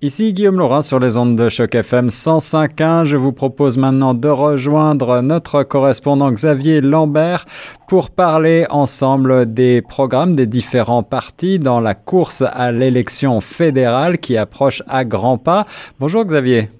Ici Guillaume Laurin sur les ondes de Choc FM 105.1. Je vous propose maintenant de rejoindre notre correspondant Xavier Lambert pour parler ensemble des programmes des différents partis dans la course à l'élection fédérale qui approche à grands pas. Bonjour Xavier.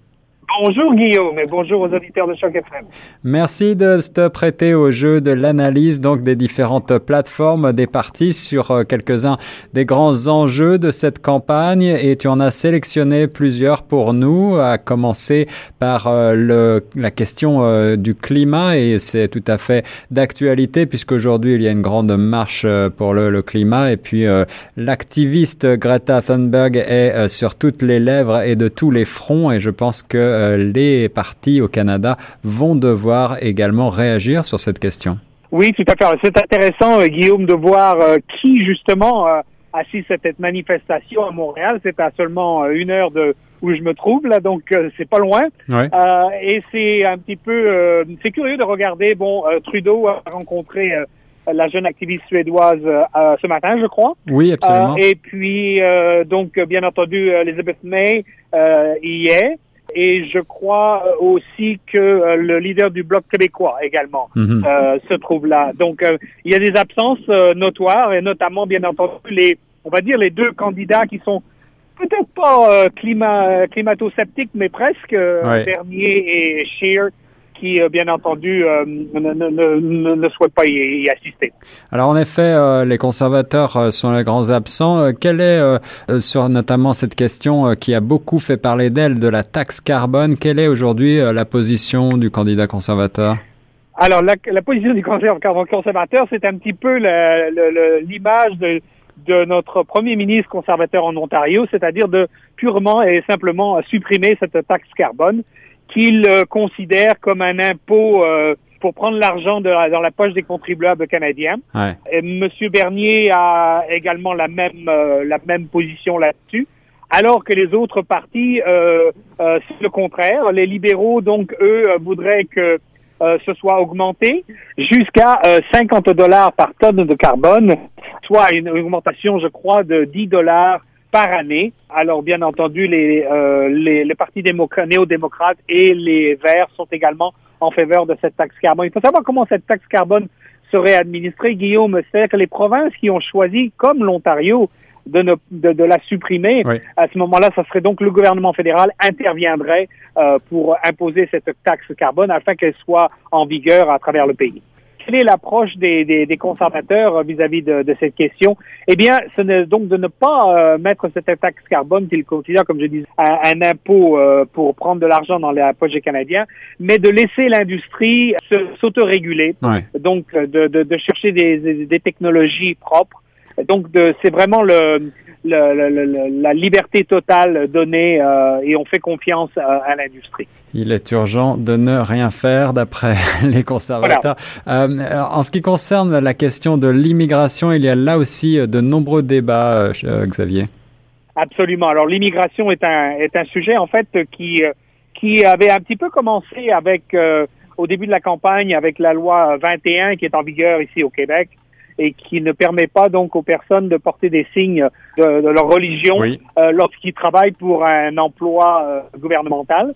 Bonjour Guillaume et bonjour aux auditeurs de Choc FM. Merci de te prêter au jeu de l'analyse donc des différentes plateformes des partis sur euh, quelques-uns des grands enjeux de cette campagne. Et tu en as sélectionné plusieurs pour nous, à commencer par euh, le, la question euh, du climat. Et c'est tout à fait d'actualité puisqu'aujourd'hui il y a une grande marche pour le, le climat. Et puis l'activiste Greta Thunberg est sur toutes les lèvres et de tous les fronts. Et je pense que les partis au Canada vont devoir également réagir sur cette question. Oui, tout à fait. C'est intéressant, euh, Guillaume, de voir euh, qui justement assiste à cette manifestation à Montréal. C'est à seulement une heure de où je me trouve là, donc c'est pas loin. et c'est un petit peu, c'est curieux de regarder. Bon, Trudeau a rencontré la jeune activiste suédoise ce matin, je crois. Oui, absolument. et puis donc bien entendu Elizabeth May y est. Et je crois euh, aussi que euh, le leader du Bloc québécois également mhm. euh, se trouve là. Donc, il y a des absences notoires et notamment, bien entendu, les, on va dire, les deux candidats qui sont peut-être pas climat, climato-sceptiques, mais presque, Bernier et Scheer, qui, euh, bien entendu, euh, ne, ne, ne, souhaitent pas y, assister. Alors, en effet, euh, les conservateurs sont les grands absents. quelle est, sur notamment cette question qui a beaucoup fait parler d'elle, de la taxe carbone, quelle est aujourd'hui la position du candidat conservateur? Alors, la, la position du conservateur, c'est un petit peu l'image de, de notre premier ministre conservateur en Ontario, c'est-à-dire de purement et simplement supprimer cette taxe carbone qu'il euh, considère comme un impôt euh, pour prendre l'argent dans la poche des contribuables canadiens. Ouais. Et Monsieur Bernier a également la même euh, la même position là-dessus. Alors que les autres partis, c'est le contraire. Les libéraux, donc, eux, voudraient que ce soit augmenté jusqu'à 50 dollars par tonne de carbone, soit une augmentation, je crois, de 10 dollars par année. Alors, bien entendu, les, euh, les, les partis néo-démocrates et les Verts sont également en faveur de cette taxe carbone. Il faut savoir comment cette taxe carbone serait administrée, Guillaume. C'est que les provinces qui ont choisi, comme l'Ontario, de, de, de, la supprimer, à ce moment-là, ça serait donc le gouvernement fédéral interviendrait euh, pour imposer cette taxe carbone afin qu'elle soit en vigueur à travers le pays quelle est l'approche des, des, conservateurs vis-à-vis de, de, cette question Eh bien, ce n'est donc de ne pas euh, mettre cette taxe carbone qu'ils considèrent, comme je disais, un, impôt euh, pour prendre de l'argent dans la poche des Canadiens, mais de laisser l'industrie s'autoréguler, donc de, de, de, chercher des, des technologies propres. Donc, c'est vraiment le, la liberté totale donnée euh, et on fait confiance à, l'industrie. Il est urgent de ne rien faire d'après les conservateurs. Euh, en ce qui concerne la question de l'immigration, il y a là aussi de nombreux débats, euh, Xavier. Absolument. Alors l'immigration est un est un sujet en fait qui qui avait un petit peu commencé avec au début de la campagne avec la loi 21 qui est en vigueur ici au Québec et qui ne permet pas donc aux personnes de porter des signes de, leur religion euh, lorsqu'ils travaillent pour un emploi euh, gouvernemental.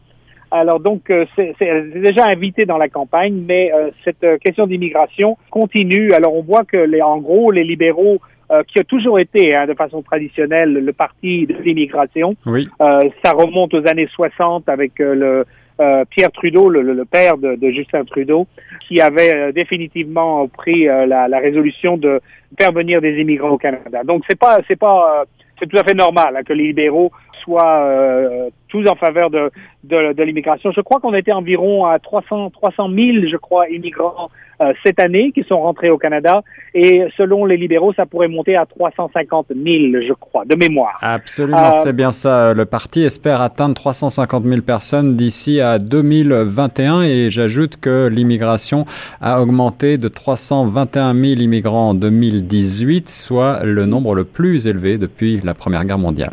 Alors donc, euh, c'est déjà invité dans la campagne, mais cette question d'immigration continue. Alors on voit que, les, en gros, les libéraux, qui a toujours été hein, de façon traditionnelle le parti de l'immigration, oui. ça remonte aux années 60 avec le euh, Pierre Trudeau, le, père de, Justin Trudeau, qui avait euh, définitivement pris euh, la, résolution de faire venir des immigrants au Canada. Donc c'est pas c'est pas c'est tout à fait normal hein, que les libéraux soient tous en faveur de, de, l'immigration. Je crois qu'on était environ à 300 300 000, je crois, immigrants euh, cette année qui sont rentrés au Canada. Et selon les libéraux, ça pourrait monter à 350 000, je crois, de mémoire. Absolument, euh, c'est bien ça. Le parti espère atteindre 350 000 personnes d'ici à 2021. Et j'ajoute que l'immigration a augmenté de 321 000 immigrants en 2018, soit le nombre le plus élevé depuis la Première Guerre mondiale.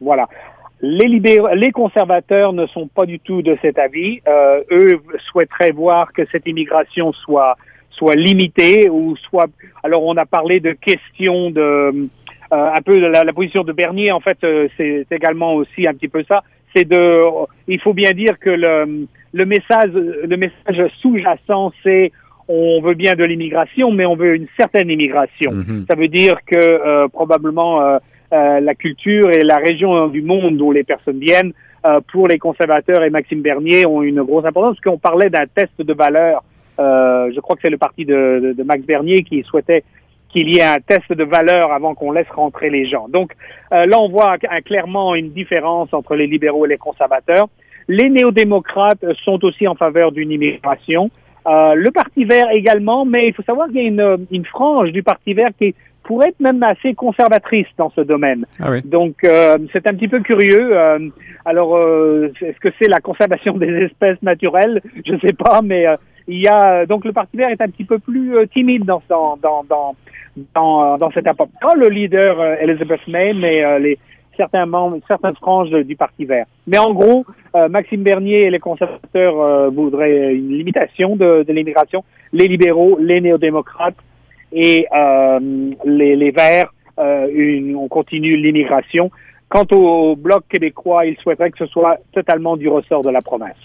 Voilà. Les, les conservateurs ne sont pas du tout de cet avis. Euh, eux souhaiteraient voir que cette immigration soit soit limitée ou soit. Alors on a parlé de questions de un peu la, la, position de Bernier, en fait, c'est également aussi un petit peu ça. C'est de, il faut bien dire que le, le message, le message sous-jacent, c'est on veut bien de l'immigration, mais on veut une certaine immigration. Mhm. Ça veut dire que euh, probablement euh, euh, la culture et la région du monde où les personnes viennent, pour les conservateurs et Maxime Bernier, ont une grosse importance, parce qu'on parlait d'un test de valeur. je crois que c'est le parti de, Max Bernier qui souhaitait qu'il y ait un test de valeur avant qu'on laisse rentrer les gens. Donc là, on voit clairement une différence entre les libéraux et les conservateurs. Les néo-démocrates sont aussi en faveur d'une immigration. Euh, le Parti vert également, mais il faut savoir qu'il y a une, une, frange du Parti vert qui pourrait être même assez conservatrice dans ce domaine. Ah oui. Donc euh, c'est un petit peu curieux. Euh, alors euh, est-ce que c'est la conservation des espèces naturelles? Je ne sais pas, mais il y a donc le Parti vert est un petit peu plus timide dans dans dans dans dans, dans cette approche. le leader Elizabeth May, mais les certains membres, certaines franges du Parti vert. Mais en gros, euh, Maxime Bernier et les conservateurs euh, voudraient une limitation de, de l'immigration. Les libéraux, les néo-démocrates et euh, les, les, Verts, une, on continue l'immigration. Quant au Bloc québécois, ils souhaiteraient que ce soit totalement du ressort de la province.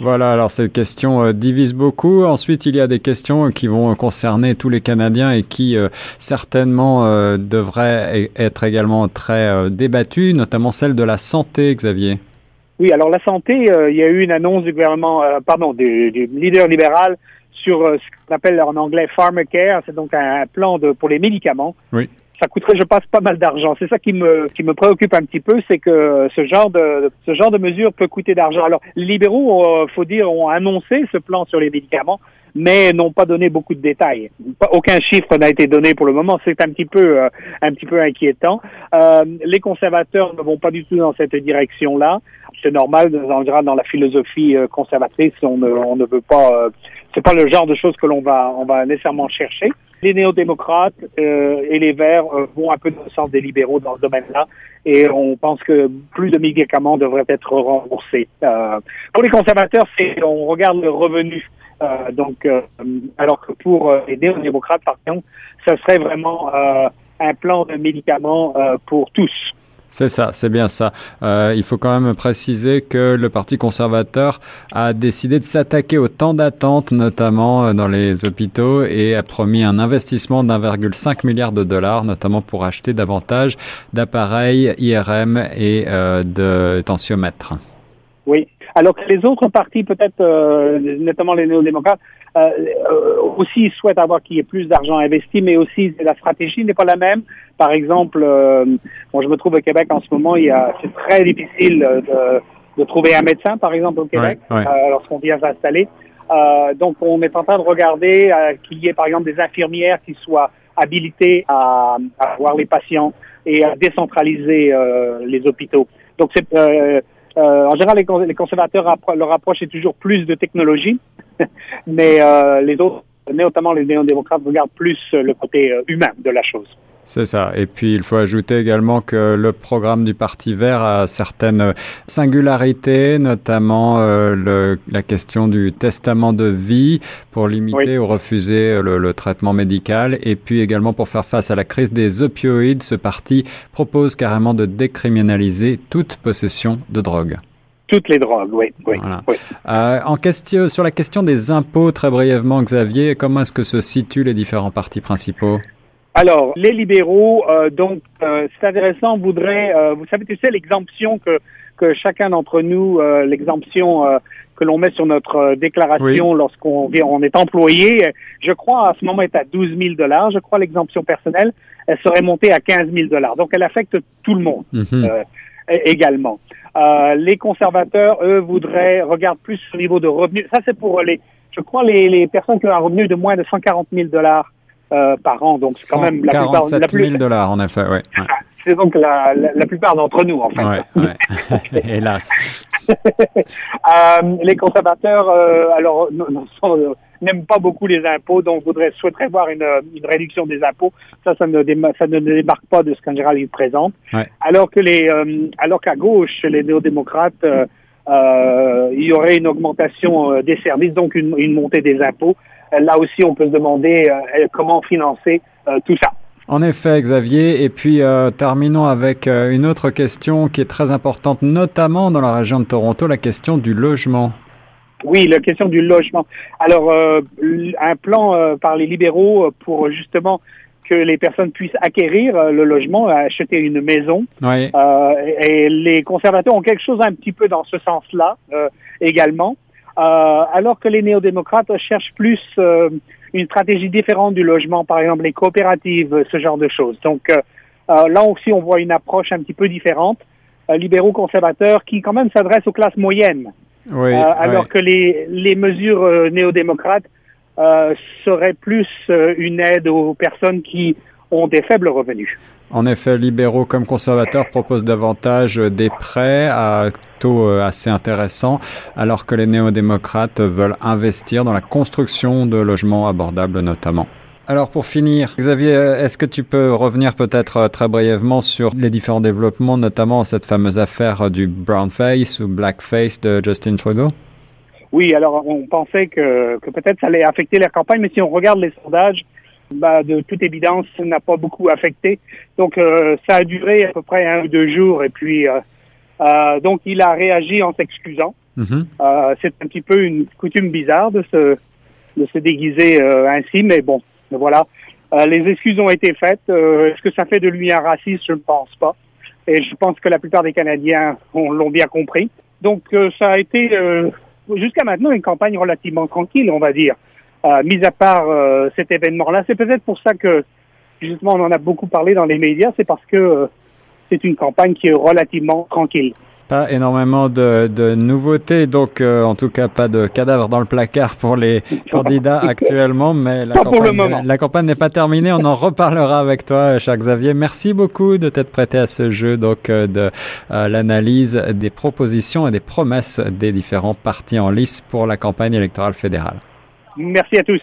Voilà, alors cette question euh, divise beaucoup. Ensuite, il y a des questions qui vont concerner tous les Canadiens et qui euh, certainement euh, devraient e-, être également très débattues, notamment celle de la santé, Xavier. Oui, alors la santé, il y a eu une annonce du gouvernement, pardon, du, du, leader libéral sur ce qu'on appelle en anglais Pharmacare, c'est donc un plan de, pour les médicaments. Oui ça coûterait, je pense, pas mal d'argent. C'est ça qui me qui me préoccupe un petit peu, c'est que ce genre de ce genre de mesure peut coûter d'argent. Alors, les libéraux, euh, faut dire, ont annoncé ce plan sur les médicaments, mais n'ont pas donné beaucoup de détails. Aucun chiffre n'a été donné pour le moment. C'est un petit peu euh, un petit peu inquiétant. Euh, les conservateurs ne vont pas du tout dans cette direction-là. C'est normal, général, dans la philosophie euh, conservatrice, on ne, on ne veut pas. C'est pas le genre de choses que l'on va on va nécessairement chercher. Les néo-démocrates euh, et les Verts euh, vont un peu dans le sens des libéraux dans ce domaine-là et on pense que plus de médicaments devraient être remboursés. Euh, pour les conservateurs, c'est on regarde le revenu. Euh, donc, euh, alors que pour les néo-démocrates, par contre, ce serait vraiment un plan de médicaments pour tous. C'est ça, c'est bien ça. Euh, il faut quand même préciser que le Parti conservateur a décidé de s'attaquer au temps d'attente, notamment euh, dans les hôpitaux, et a promis un investissement d'1,5 milliard de dollars, notamment pour acheter davantage d'appareils IRM et euh, de tensiomètres. Oui, alors que les autres partis, peut-être, euh, notamment les néo-démocrates, euh, euh, aussi souhaitent avoir qu'il y ait plus d'argent investi, mais aussi la stratégie n'est pas la même. Par exemple, euh, bon, je me trouve au Québec en ce moment, il y a, c'est très difficile de, de, trouver un médecin, par exemple, au Québec, lorsqu'on vient s'installer. donc, on est en train de regarder qu'il y ait, par exemple, des infirmières qui soient habilitées à, à voir les patients et à décentraliser les hôpitaux. Donc, c'est euh, en général, les, conservateurs, leur approche est toujours plus de technologie, mais euh, les autres, notamment les néo-démocrates, regardent plus le côté euh, humain de la chose. C'est ça. Et puis, il faut ajouter également que le programme du Parti vert a certaines singularités, notamment le, la question du testament de vie pour limiter ou refuser le, le, traitement médical. Et puis également pour faire face à la crise des opioïdes, ce parti propose carrément de décriminaliser toute possession de drogue. Toutes les drogues, oui. oui, Euh, en question, sur la question des impôts, très brièvement, Xavier, comment est-ce que se situent les différents partis principaux? Alors, les libéraux, euh, donc, euh, c'est intéressant, voudraient, euh, vous savez, tu sais, l'exemption que, que chacun d'entre nous, euh, l'exemption que l'on met sur notre déclaration lorsqu'on on est employé, je crois, à ce moment, est à 12 000 dollars. Je crois l'exemption personnelle, elle serait montée à 15 000 dollars. Donc, elle affecte tout le monde mhm. également. les conservateurs, eux, voudraient, regardent plus au niveau de revenus. Ça, c'est pour les, je crois, les, les personnes qui ont un revenu de moins de 140 000 dollars euh, par an. Donc c'est quand même la plupart. 000 dollars en effet, oui. Ouais. C'est donc la, la, la, plupart d'entre nous en fait. Ouais, ouais. Hélas. euh, les conservateurs, euh, alors n'aiment pas beaucoup les impôts, donc voudraient souhaiteraient voir une, une réduction des impôts. Ça, ça ne, ça ne démarque pas de ce qu'en général ils présentent. Alors que les, euh, alors qu'à gauche, les néo-démocrates euh, euh, il y aurait une augmentation des services, donc une, une montée des impôts. Euh, là aussi, on peut se demander euh, comment financer euh, tout ça. En effet, Xavier. Et puis, euh, terminons avec euh, une autre question qui est très importante, notamment dans la région de Toronto, la question du logement. Oui, la question du logement. Alors, euh, un plan par les libéraux pour justement que les personnes puissent acquérir le logement, acheter une maison. Oui. et les conservateurs ont quelque chose un petit peu dans ce sens-là également. alors que les néo-démocrates cherchent plus une stratégie différente du logement, par exemple les coopératives, ce genre de choses. Donc euh, euh, là aussi, on voit une approche un petit peu différente, euh, libéraux conservateurs, qui quand même s'adresse aux classes moyennes, oui, alors que les, les mesures néo-démocrates seraient plus une aide aux personnes qui ont des faibles revenus. En effet, libéraux comme conservateurs proposent davantage des prêts à taux euh, assez intéressants, alors que les néo-démocrates veulent investir dans la construction de logements abordables notamment. Alors pour finir, Xavier, est-ce que tu peux revenir peut-être euh, très brièvement sur les différents développements, notamment cette fameuse affaire du brown face ou black face de Justin Trudeau? Oui, alors on pensait que, que peut-être ça allait affecter la campagne, mais si on regarde les sondages, bah, de toute évidence, n'a pas beaucoup affecté. Donc, euh, ça a duré à peu près un ou deux jours. Et puis, euh, euh donc, il a réagi en s'excusant. Euh, c'est un petit peu une coutume bizarre de se, de se déguiser ainsi, mais bon, voilà. les excuses ont été faites. Est-ce que ça fait de lui un raciste? Je ne pense pas. Et je pense que la plupart des Canadiens l'ont bien compris. Donc, ça a été jusqu'à maintenant une campagne relativement tranquille, on va dire. Euh, mis à part euh, cet événement-là, c'est peut-être pour ça que justement on en a beaucoup parlé dans les médias, c'est parce que euh, c'est une campagne qui est relativement tranquille. Pas énormément de, de nouveautés, donc en tout cas pas de cadavres dans le placard pour les candidats actuellement, mais la campagne, la campagne n'est pas terminée. On en reparlera avec toi, cher Xavier. Merci beaucoup de t'être prêté à ce jeu, donc de l'analyse des propositions et des promesses des différents partis en lice pour la campagne électorale fédérale. Merci à tous.